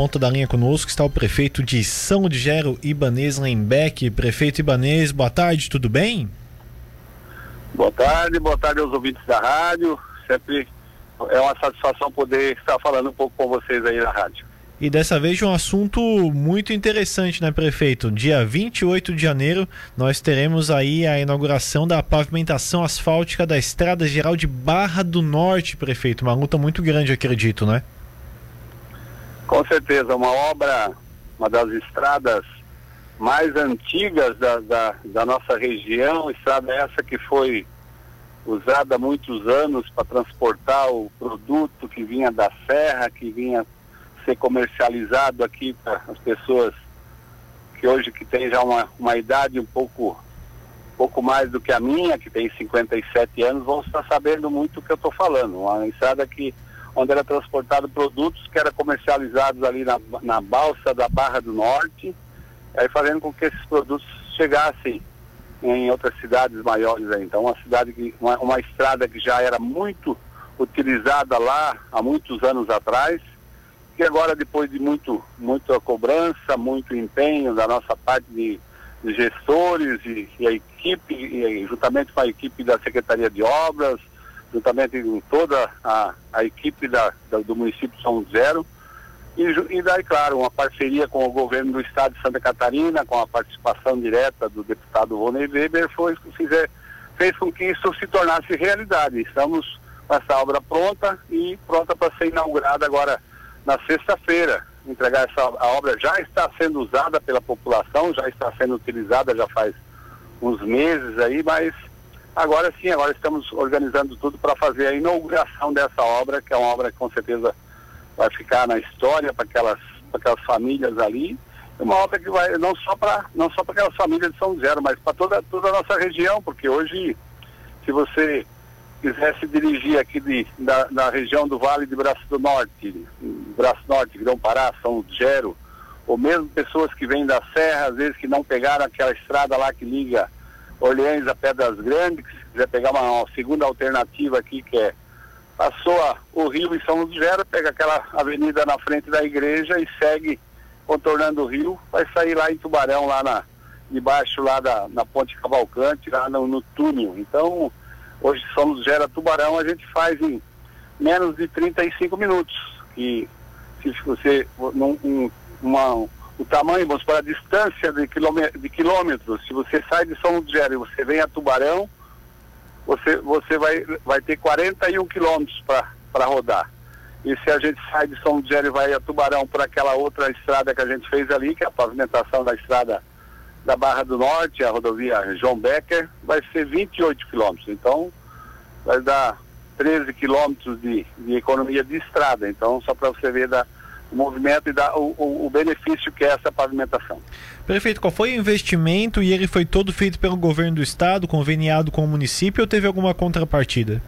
ponta da linha conosco está o prefeito de São de Gero, Ibanês Lembeck. Prefeito Ibanês, boa tarde, tudo bem? Boa tarde, boa tarde aos ouvintes da rádio. Sempre é uma satisfação poder estar falando um pouco com vocês aí na rádio. E dessa vez de um assunto muito interessante, né, prefeito? Dia 28 de janeiro, nós teremos aí a inauguração da pavimentação asfáltica da Estrada Geral de Barra do Norte, prefeito. Uma luta muito grande, acredito, né? Com certeza, uma obra, uma das estradas mais antigas da, da, da nossa região, estrada essa que foi usada há muitos anos para transportar o produto que vinha da serra, que vinha ser comercializado aqui para as pessoas que hoje que tem já uma, uma idade um pouco pouco mais do que a minha, que tem 57 anos, vão estar sabendo muito o que eu estou falando. Uma estrada que onde era transportado produtos que eram comercializados ali na, na balsa da Barra do Norte, aí fazendo com que esses produtos chegassem em outras cidades maiores aí. Então uma cidade que uma, uma estrada que já era muito utilizada lá há muitos anos atrás que agora, depois de muito, muita cobrança, muito empenho da nossa parte de, de gestores e, e, a equipe, e, juntamente com a equipe da Secretaria de Obras, juntamente com toda a, a equipe da, da, do município São Zero, e, e daí, claro, uma parceria com o governo do estado de Santa Catarina, com a participação direta do deputado Rony Weber, foi, fizer, fez com que isso se tornasse realidade. Estamos com essa obra pronta e pronta para ser inaugurada agora na sexta-feira. Entregar essa a obra já está sendo usada pela população, já está sendo utilizada já faz uns meses aí, mas agora sim, agora estamos organizando tudo para fazer a inauguração dessa obra, que é uma obra que com certeza vai ficar na história para aquelas, aquelas famílias ali. É uma obra que vai não só para não só para aquelas famílias de São Zero, mas para toda, toda a nossa região, porque hoje, se você quiser se dirigir aqui de, da, região do Vale de Braço do Norte, Braço Norte, Grão Pará, São Gero, ou mesmo pessoas que vêm da Serra, às vezes que não pegaram aquela estrada lá que liga Orleans a Pedras Grandes, se quiser pegar uma, uma segunda alternativa aqui que é passou a, o rio em São Gero, pega aquela avenida na frente da igreja e segue contornando o rio, vai sair lá em Tubarão, lá na, debaixo lá da, na Ponte Cavalcante, lá no, no túnel. Então, Hoje somos Gera Tubarão, a gente faz em menos de 35 minutos. E se você, num, um, uma, o tamanho, vamos para a distância de, de quilômetros, se você sai de São Gera e você vem a Tubarão, você, você vai, vai ter 41 quilômetros para rodar. E se a gente sai de São Gera e vai a Tubarão para aquela outra estrada que a gente fez ali, que é a pavimentação da estrada da Barra do Norte, a rodovia João Becker, vai ser 28 quilômetros. Então, vai dar 13 quilômetros de, de economia de estrada. Então, só para você ver da, o movimento e da, o, o, o, benefício que é essa pavimentação. Prefeito, qual foi o investimento e ele foi todo feito pelo governo do estado, conveniado com o município ou teve alguma contrapartida?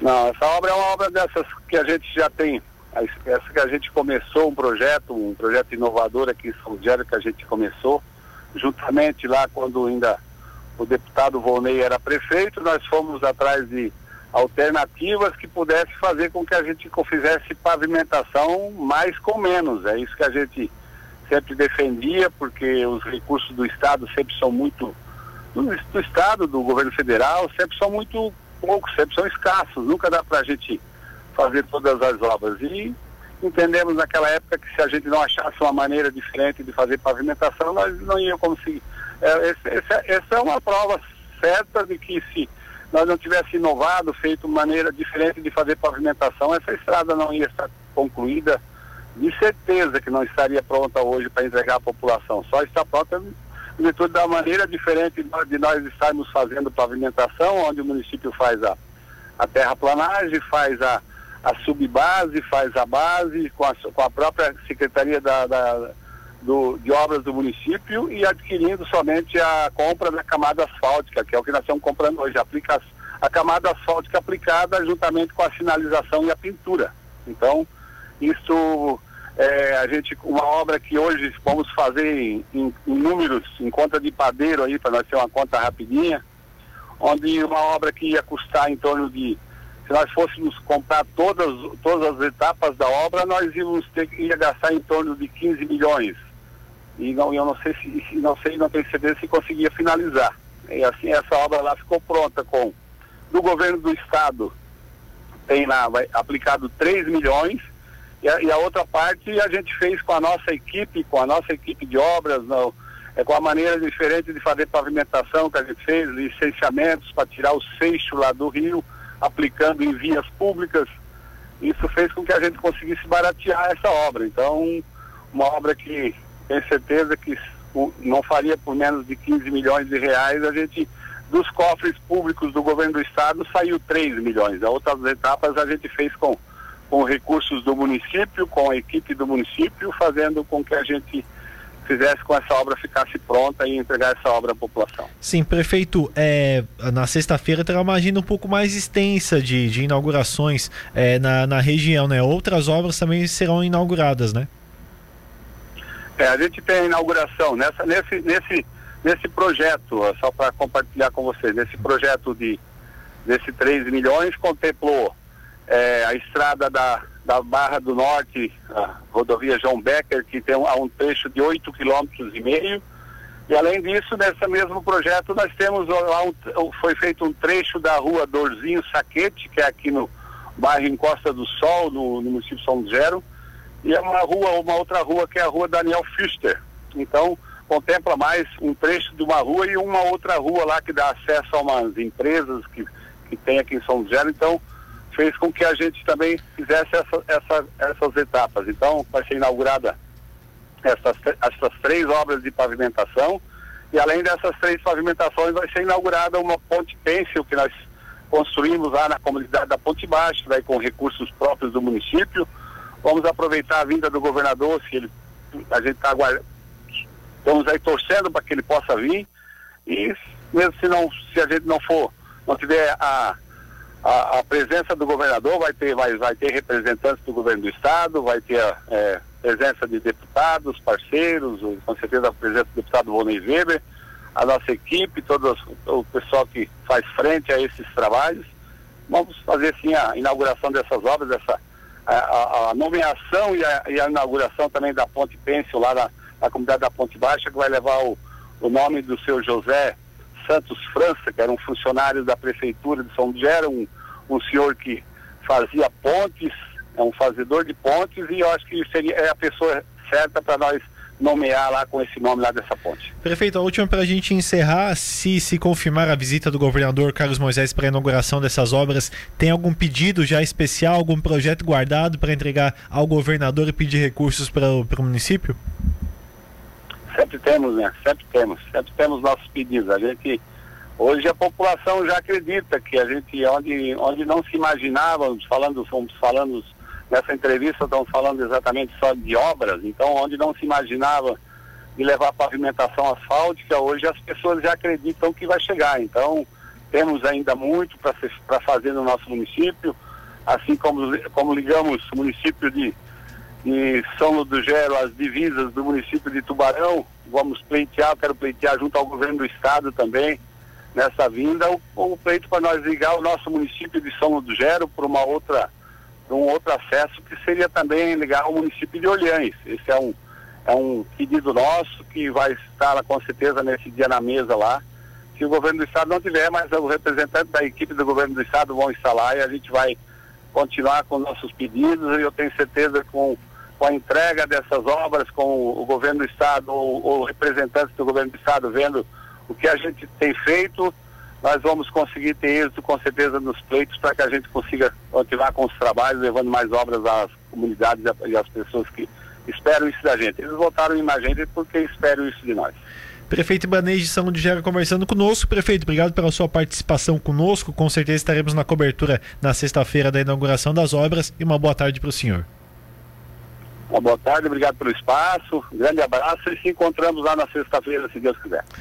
Não, essa obra é uma obra dessas que a gente já tem. Essa que a gente começou um projeto, um projeto inovador aqui em São Diário que a gente começou juntamente lá quando ainda o deputado Volney era prefeito, nós fomos atrás de alternativas que pudesse fazer com que a gente fizesse pavimentação mais com menos. É isso que a gente sempre defendia, porque os recursos do Estado sempre são muito, do, do Estado, do governo federal, sempre são muito poucos, sempre são escassos, nunca dá para a gente fazer todas as obras. E entendemos naquela época que se a gente não achasse uma maneira diferente de fazer pavimentação, nós não íamos conseguir. É, esse, esse, essa é uma prova certa de que se nós não tivéssemos inovado, feito maneira diferente de fazer pavimentação, essa estrada não ia estar concluída. De certeza que não estaria pronta hoje para entregar à população. Só está pronta em da maneira diferente de nós estarmos fazendo pavimentação, onde o município faz a, a terraplanagem, faz a, a subbase, faz a base com a, com a própria Secretaria da, da do, de Obras do município e adquirindo somente a compra da camada asfáltica, que é o que nós estamos comprando hoje. Aplica a camada asfáltica aplicada juntamente com a sinalização e a pintura. Então, isso é, a gente, uma obra que hoje vamos fazer em, em, em números, em conta de padeiro aí, para nós ter uma conta rapidinha, onde uma obra que ia custar em torno de se nós fôssemos comprar todas, todas as etapas da obra, nós íamos ter ia gastar em torno de 15 milhões. E não, eu não sei se, não sei, não tenho certeza se conseguia finalizar. E assim essa obra lá ficou pronta com do governo do estado tem lá vai, aplicado 3 milhões e a, e a, outra parte a gente fez com a nossa equipe, com a nossa equipe de obras, não, é com a maneira diferente de fazer pavimentação que a gente fez, licenciamentos para tirar o seixo lá do rio aplicando em vias públicas. Isso fez com que a gente conseguisse baratear essa obra. Então, uma obra que tenho certeza que não faria por menos de 15 milhões de reais, a gente, dos cofres públicos do governo do estado, saiu 3 milhões. As outras etapas a gente fez com, com recursos do município, com a equipe do município, fazendo com que a gente fizesse com essa obra ficasse pronta e entregar essa obra à população. Sim, prefeito, é, na sexta-feira terá uma agenda um pouco mais extensa de, de inaugurações é, na, na região, né? Outras obras também serão inauguradas, né? É, a gente tem a inauguração nessa, nesse, nesse, nesse projeto, só para compartilhar com vocês, nesse projeto de desse 3 milhões contemplou é, a estrada da, da Barra do Norte, a rodovia João Becker, que tem um, um trecho de 8 quilômetros e meio. E além disso, nesse mesmo projeto, nós temos um, foi feito um trecho da rua Dorzinho Saquete, que é aqui no bairro Encosta do Sol, no, no município São Zero, e é uma rua, uma outra rua que é a rua Daniel Fister. Então, contempla mais um trecho de uma rua e uma outra rua lá que dá acesso a umas empresas que, que tem aqui em São Zero. Então, fez com que a gente também fizesse essa, essa, essas etapas. Então, vai ser inaugurada essas, essas três obras de pavimentação e além dessas três pavimentações vai ser inaugurada uma ponte pêncil que nós construímos lá na comunidade da Ponte Baixa, daí com recursos próprios do município. Vamos aproveitar a vinda do governador, se ele, a gente está aguardando, estamos aí torcendo para que ele possa vir e mesmo se não, se a gente não for, não tiver a a, a, presença do governador vai ter, vai, vai ter representantes do governo do estado, vai ter é, presença de deputados, parceiros, com certeza a presença do deputado Volney Weber, a nossa equipe, todo o pessoal que faz frente a esses trabalhos. Vamos fazer sim a inauguração dessas obras, essa, a, a nomeação e a, e a, inauguração também da Ponte Pêncil lá na, na comunidade da Ponte Baixa, que vai levar o, o nome do seu José Santos França, que era um funcionário da prefeitura de São Gera, um, um senhor que fazia pontes, é um fazedor de pontes, e eu acho que seria é a pessoa certa para nós nomear lá com esse nome lá dessa ponte. Prefeito, a última para a gente encerrar, se se confirmar a visita do governador Carlos Moisés para a inauguração dessas obras, tem algum pedido já especial, algum projeto guardado para entregar ao governador e pedir recursos para o município? Sempre temos, né? Sempre temos. Sempre temos nossos pedidos. A gente, hoje a população já acredita que a gente, onde, onde não se imaginava, falando, fomos falando nessa entrevista, estamos falando exatamente só de obras, então onde não se imaginava de levar pavimentação asfáltica, hoje as pessoas já acreditam que vai chegar. Então, temos ainda muito para fazer no nosso município, assim como, como ligamos o município de em São do Gero, as divisas do município de Tubarão. Vamos pleitear, quero pleitear junto ao governo do estado também, nessa vinda, o, o pleito para nós ligar o nosso município de São do Gero para uma outra, para um outro acesso, que seria também ligar o município de Olhães. Esse é um, é um pedido nosso que vai estar com certeza nesse dia na mesa lá. Se o governo do estado não tiver, mas o representante da equipe do governo do estado vão instalar e a gente vai continuar com nossos pedidos e eu tenho certeza com com a entrega dessas obras, com o governo do estado ou, ou representantes do governo do estado vendo o que a gente tem feito, nós vamos conseguir ter êxito com certeza nos pleitos para que a gente consiga continuar com os trabalhos, levando mais obras às comunidades e às pessoas que esperam isso da gente. Eles votaram em a gente porque esperam isso de nós. Prefeito Ibanez de São de Gera conversando conosco. Prefeito, obrigado pela sua participação conosco. Com certeza estaremos na cobertura na sexta-feira da inauguração das obras e uma boa tarde para o senhor. Uma boa tarde, obrigado pelo espaço, um grande abraço e se encontramos lá na sexta-feira, se Deus quiser.